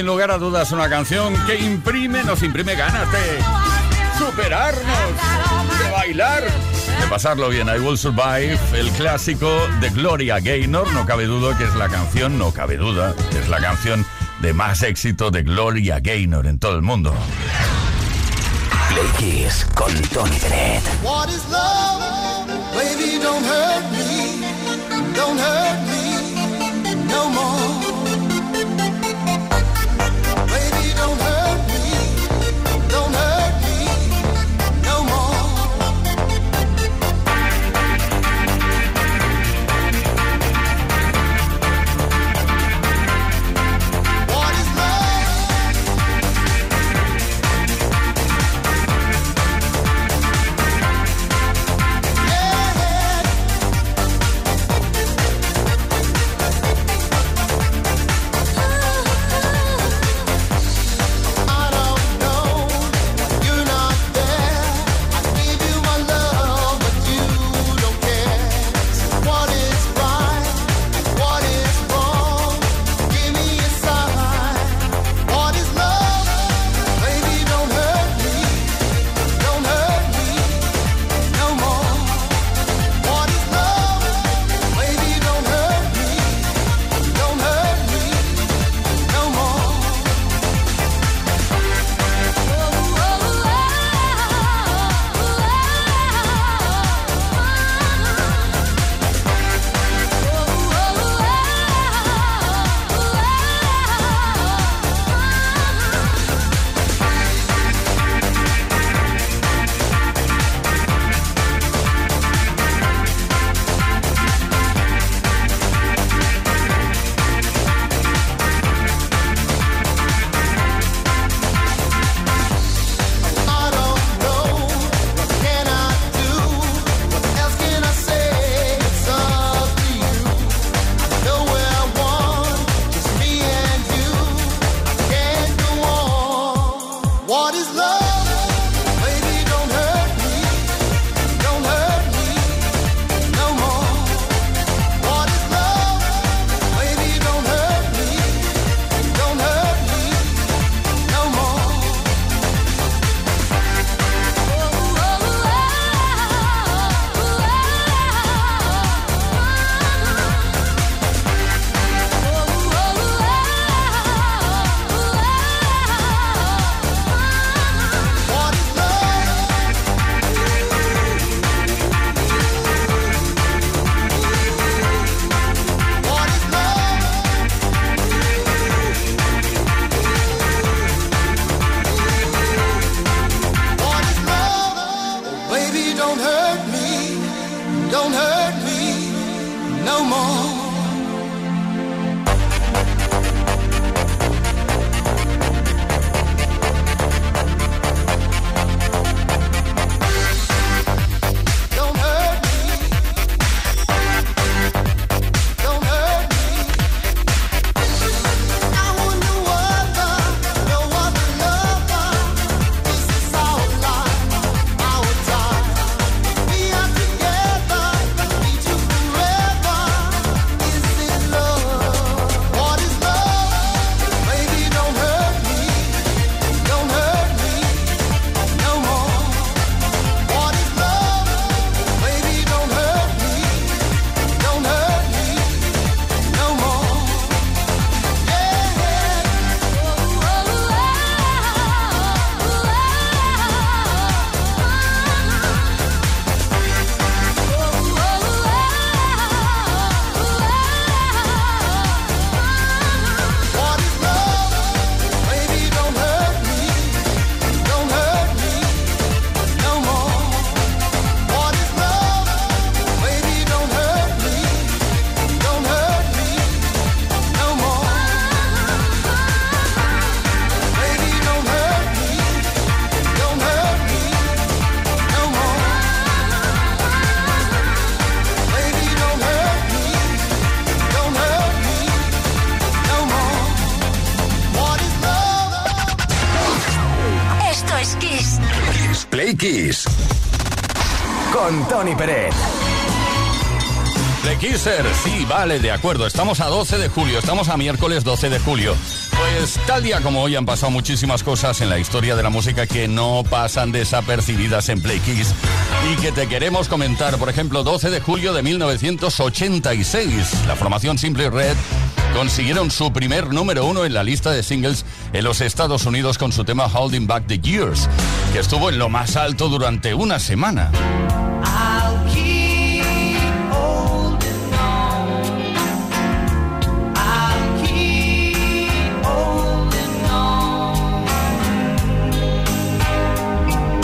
Sin lugar a dudas una canción que imprime, nos imprime ganas de superarnos, de bailar, de pasarlo bien. I Will Survive, el clásico de Gloria Gaynor, no cabe duda que es la canción, no cabe duda, que es la canción de más éxito de Gloria Gaynor en todo el mundo. Play Kiss con Tony Bennett. What is love? Baby, don't hurt me. Don't hurt me no more. Vale, de acuerdo. Estamos a 12 de julio, estamos a miércoles 12 de julio. Pues tal día como hoy han pasado muchísimas cosas en la historia de la música que no pasan desapercibidas en Play Kiss y que te queremos comentar. Por ejemplo, 12 de julio de 1986, la formación Simple Red consiguieron su primer número uno en la lista de singles en los Estados Unidos con su tema Holding Back the Years, que estuvo en lo más alto durante una semana.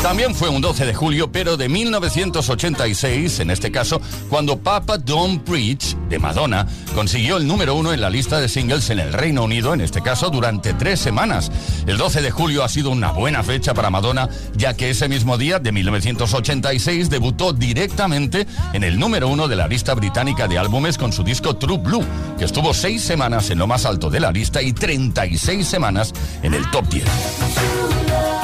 También fue un 12 de julio, pero de 1986, en este caso, cuando Papa Don't Preach, de Madonna, consiguió el número uno en la lista de singles en el Reino Unido, en este caso durante tres semanas. El 12 de julio ha sido una buena fecha para Madonna, ya que ese mismo día, de 1986, debutó directamente en el número uno de la lista británica de álbumes con su disco True Blue, que estuvo seis semanas en lo más alto de la lista y 36 semanas en el top 10.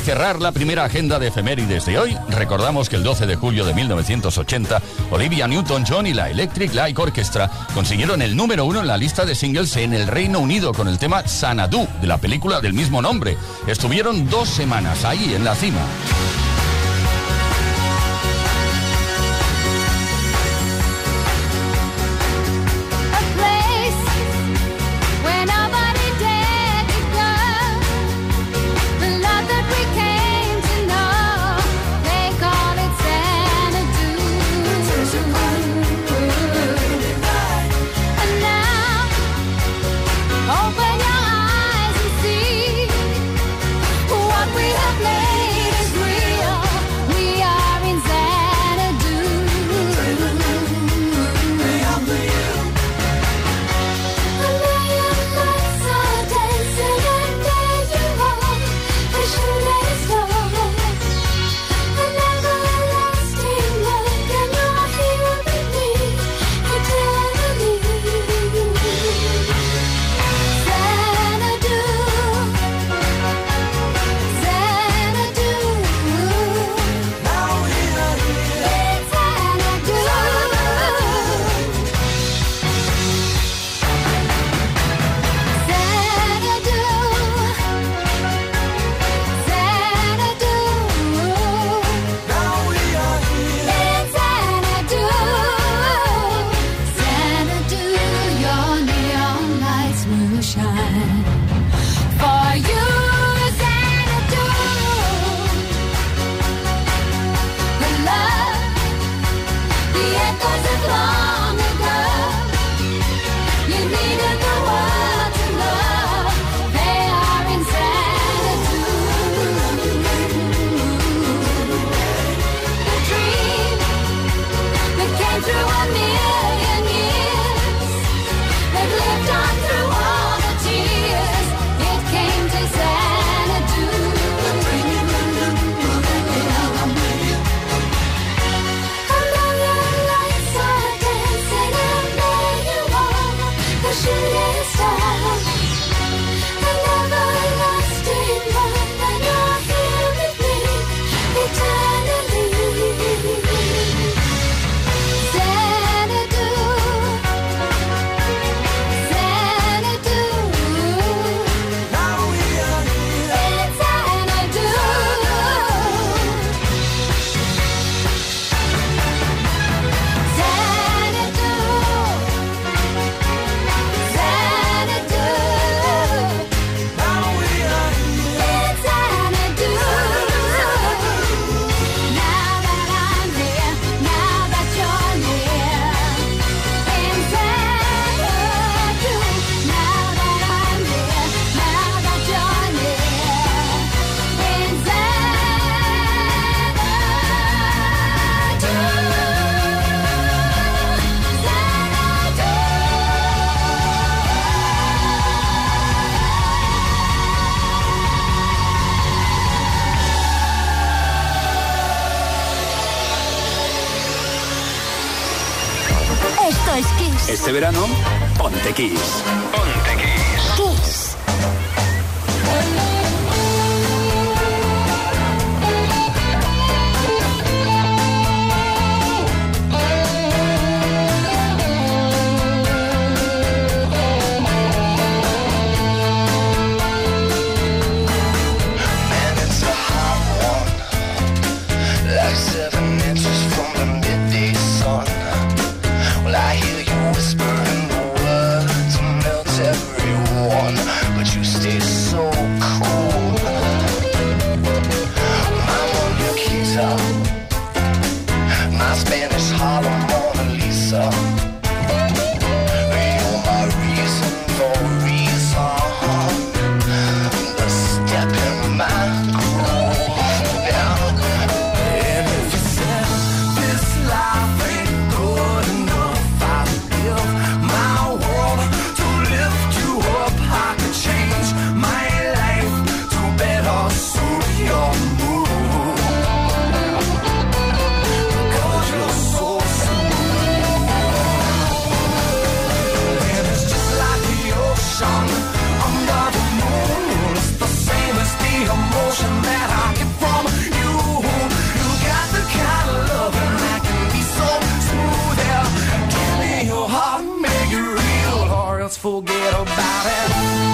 Cerrar la primera agenda de efemérides de hoy, recordamos que el 12 de julio de 1980, Olivia Newton-John y la Electric Light Orchestra consiguieron el número uno en la lista de singles en el Reino Unido con el tema Sanadu, de la película del mismo nombre. Estuvieron dos semanas ahí en la cima. Kiss. Este verano, ponte Kiss. Ponte forget about it.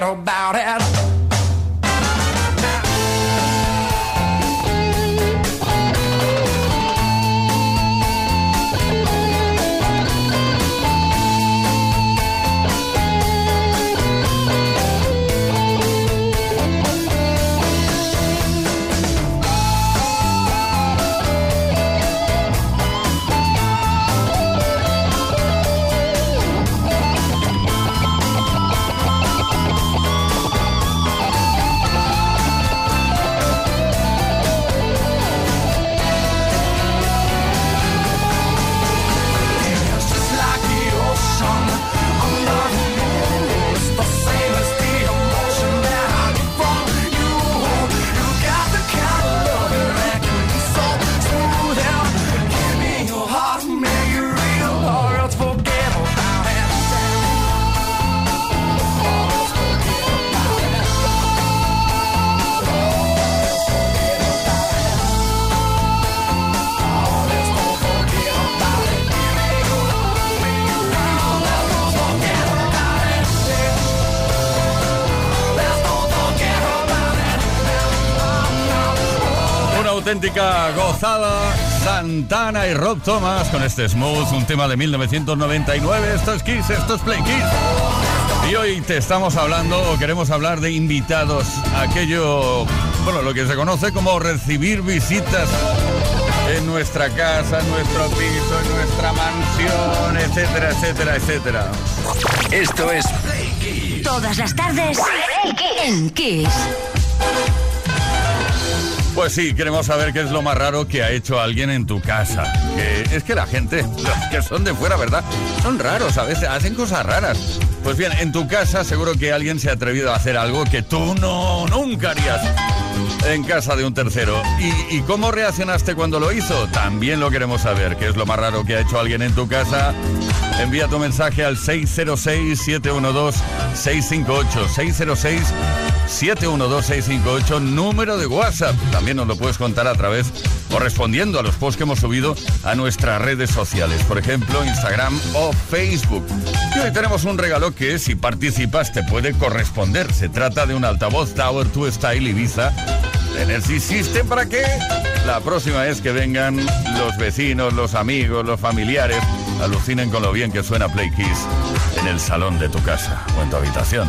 little about it. Auténtica gozada. Santana y Rob Thomas con este Smooth, un tema de 1999. Esto es Kiss, esto es Play Kiss. Y hoy te estamos hablando, o queremos hablar de invitados. Aquello, bueno, lo que se conoce como recibir visitas en nuestra casa, en nuestro piso, en nuestra mansión, etcétera, etcétera, etcétera. Esto es Play Kiss. Todas las tardes en Kiss. Pues sí, queremos saber qué es lo más raro que ha hecho alguien en tu casa. Es que la gente, los que son de fuera, ¿verdad? Son raros, a veces hacen cosas raras. Pues bien, en tu casa seguro que alguien se ha atrevido a hacer algo que tú no, nunca harías. en casa de un tercero. ¿Y, y cómo reaccionaste cuando lo hizo? También lo queremos saber. ¿Qué es lo más raro que ha hecho alguien en tu casa? Envía tu mensaje al 606-712-658. 606-712-658, número de WhatsApp. También nos lo puedes contar a través o respondiendo a los posts que hemos subido a nuestras redes sociales, por ejemplo, Instagram o Facebook. Y hoy tenemos un regalo que si participas te puede corresponder. Se trata de un altavoz Tower 2 Style Ibiza Energy System para que la próxima vez que vengan los vecinos, los amigos, los familiares, alucinen con lo bien que suena Play Kiss en el salón de tu casa o en tu habitación.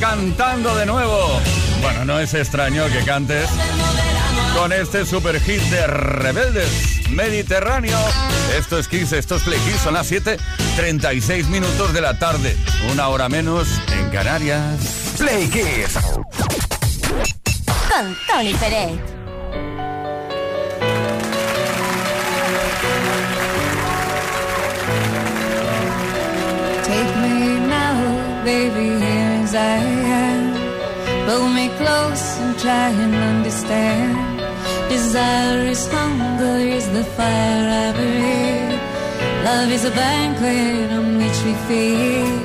Cantando de nuevo. Bueno, no es extraño que cantes con este super hit de Rebeldes Mediterráneo. Esto es Kiss, esto es Play Kiss, son las 7:36 minutos de la tarde, una hora menos en Canarias. Play Kiss con Tony Pérez. baby, I am. Pull me close and try and understand. Desire is hunger, is the fire I breathe. Love is a banquet on which we feed.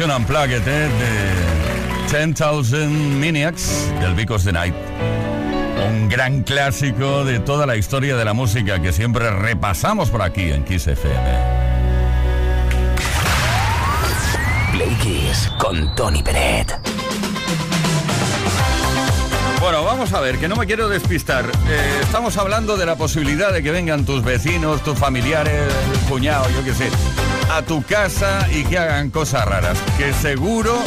Versión unplugged ¿eh? de 10,000 Maniacs del Because the Night. Un gran clásico de toda la historia de la música que siempre repasamos por aquí en Kiss FM. Play Kiss con Tony Peret. Bueno, vamos a ver, que no me quiero despistar. Eh, estamos hablando de la posibilidad de que vengan tus vecinos, tus familiares, el cuñado, yo qué sé, a tu casa y que hagan cosas raras. Que seguro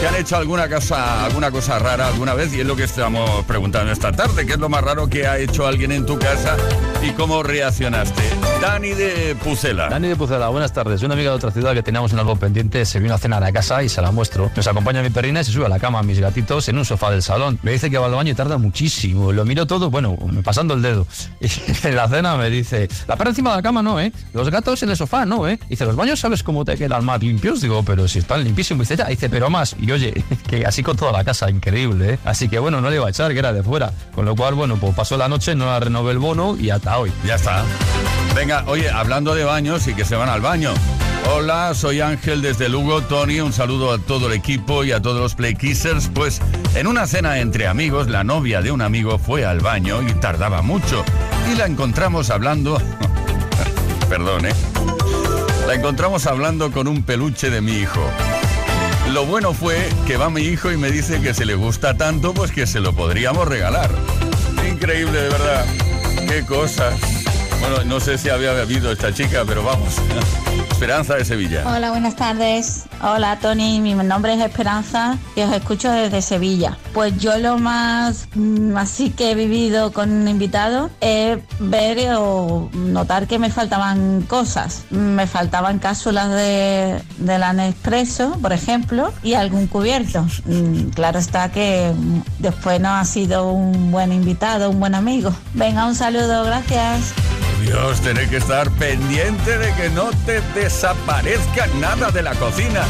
que han hecho alguna cosa, alguna cosa rara alguna vez y es lo que estamos preguntando esta tarde. ¿Qué es lo más raro que ha hecho alguien en tu casa y cómo reaccionaste? Dani de Pucela. Dani de Pucela, buenas tardes. Una amiga de otra ciudad que teníamos en algo pendiente se vino a cenar a casa y se la muestro. Nos acompaña mi perrina y se sube a la cama a mis gatitos en un sofá del salón. Me dice que va al baño y tarda muchísimo. Lo miro todo, bueno, pasando el dedo. Y en la cena me dice, la perra encima de la cama no, ¿eh? Los gatos en el sofá no, ¿eh? Dice, los baños sabes cómo te quedan más limpios. Digo, pero si están limpísimos. Dice, "Ya". dice, pero más. Y oye, que así con toda la casa, increíble, ¿eh? Así que bueno, no le iba a echar, que era de fuera. Con lo cual, bueno, pues pasó la noche, no la renové el bono y hasta hoy. Ya está. Venga, oye, hablando de baños y que se van al baño. Hola, soy Ángel desde Lugo, Tony, un saludo a todo el equipo y a todos los Play Kissers. Pues en una cena entre amigos, la novia de un amigo fue al baño y tardaba mucho. Y la encontramos hablando... Perdón, ¿eh? La encontramos hablando con un peluche de mi hijo. Lo bueno fue que va mi hijo y me dice que se le gusta tanto, pues que se lo podríamos regalar. Increíble, de verdad. Qué cosas. Bueno, no sé si había bebido esta chica, pero vamos. Esperanza de Sevilla. Hola, buenas tardes. Hola, Tony. Mi nombre es Esperanza y os escucho desde Sevilla. Pues yo lo más mm, así que he vivido con un invitado es ver o notar que me faltaban cosas. Me faltaban cápsulas de, de la Nespresso, por ejemplo, y algún cubierto. Mm, Claro está que después no ha sido un buen invitado, un buen amigo. Venga, un saludo, gracias. Dios, tenés que estar pendiente de que no te desaparezca nada de la cocina.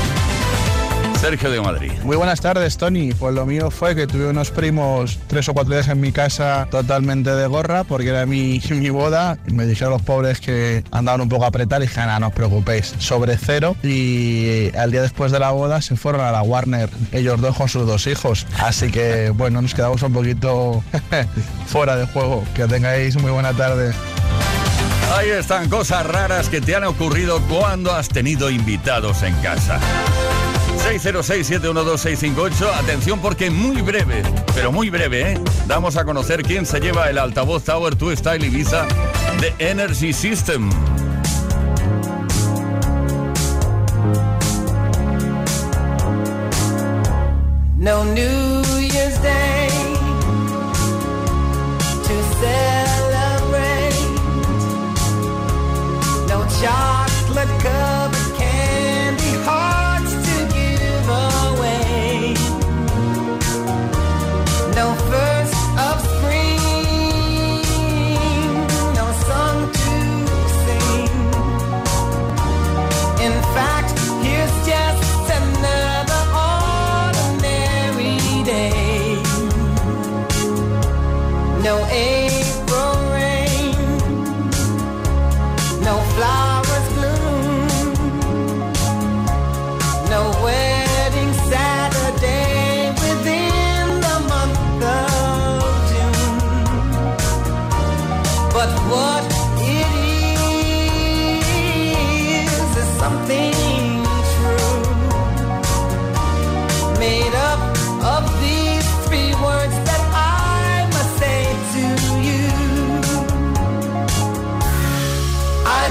Sergio de Madrid. Muy buenas tardes, Tony. Pues lo mío fue que tuve unos primos tres o cuatro días en mi casa totalmente de gorra porque era mi, mi boda. Me dijeron los pobres que andaban un poco apretados y dije, nada, no os preocupéis, sobre cero. Y al día después de la boda se fueron a la Warner, ellos dos con sus dos hijos. Así que, bueno, nos quedamos un poquito fuera de juego. Que tengáis muy buena tarde. Ahí están cosas raras que te han ocurrido cuando has tenido invitados en casa. 606-712-658. Atención porque muy breve, pero muy breve, ¿eh? Damos a conocer quién se lleva el altavoz Tower 2 Style Ibiza de Energy System. No New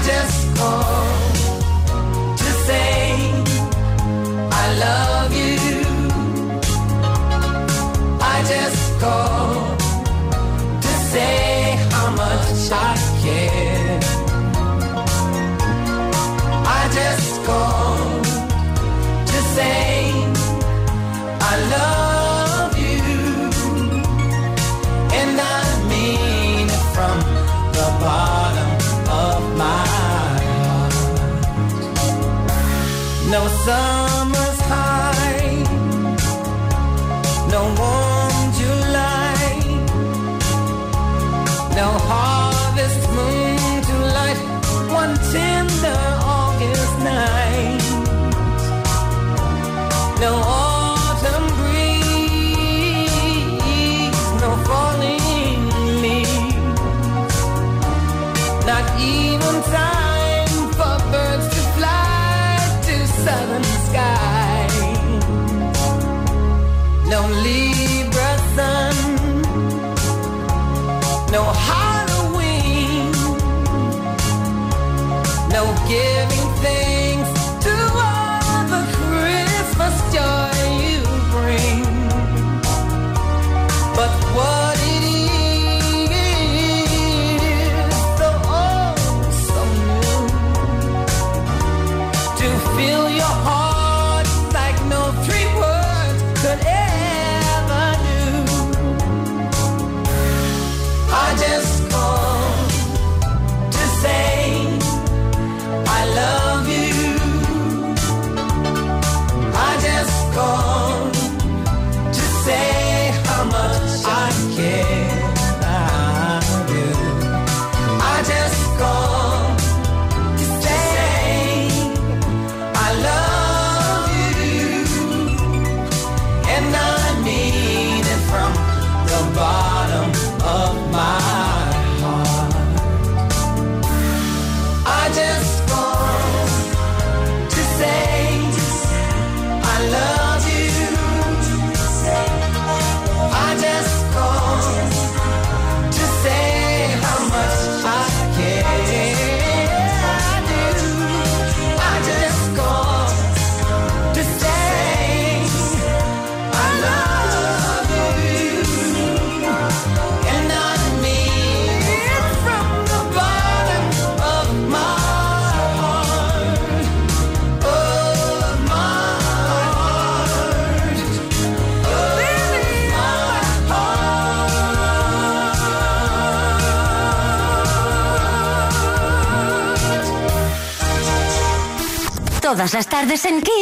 just call. No tardes en Kiss.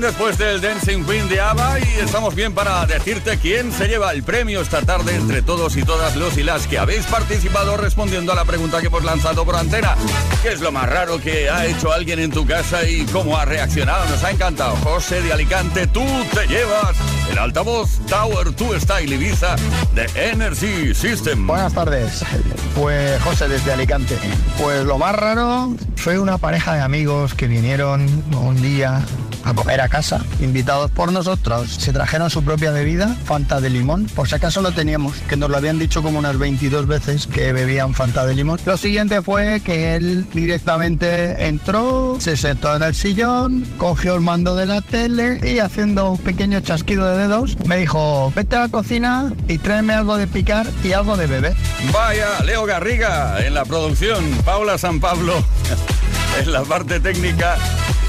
Después del Dancing Queen de ABBA y estamos bien para decirte quién se lleva el premio esta tarde entre todos y todas los y las que habéis participado respondiendo a la pregunta que hemos lanzado por antena. ¿Qué es lo más raro que ha hecho alguien en tu casa y cómo ha reaccionado? Nos ha encantado. José de Alicante, tú te llevas el altavoz Tower 2 Style Ibiza de Energy System. Buenas tardes, pues José desde Alicante. Pues lo más raro fue una pareja de amigos que vinieron un día a comer a casa, invitados por nosotros. Se trajeron su propia bebida, Fanta de limón, por si acaso lo teníamos, que nos lo habían dicho como unas 22 veces que bebían Fanta de limón. Lo siguiente fue que él directamente entró, se sentó en el sillón, cogió el mando de la tele y haciendo un pequeño chasquido de dedos, me dijo, vete a la cocina y tráeme algo de picar y algo de beber. Vaya, Leo Garriga en la producción, Paula San Pablo en la parte técnica.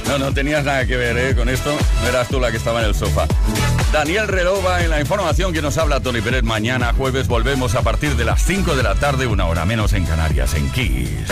No, no tenías nada que ver ¿eh? con esto, no eras tú la que estaba en el sofá. Daniel Relova en la información que nos habla Tony Pérez. Mañana jueves volvemos a partir de las 5 de la tarde, una hora menos en Canarias, en Kiss.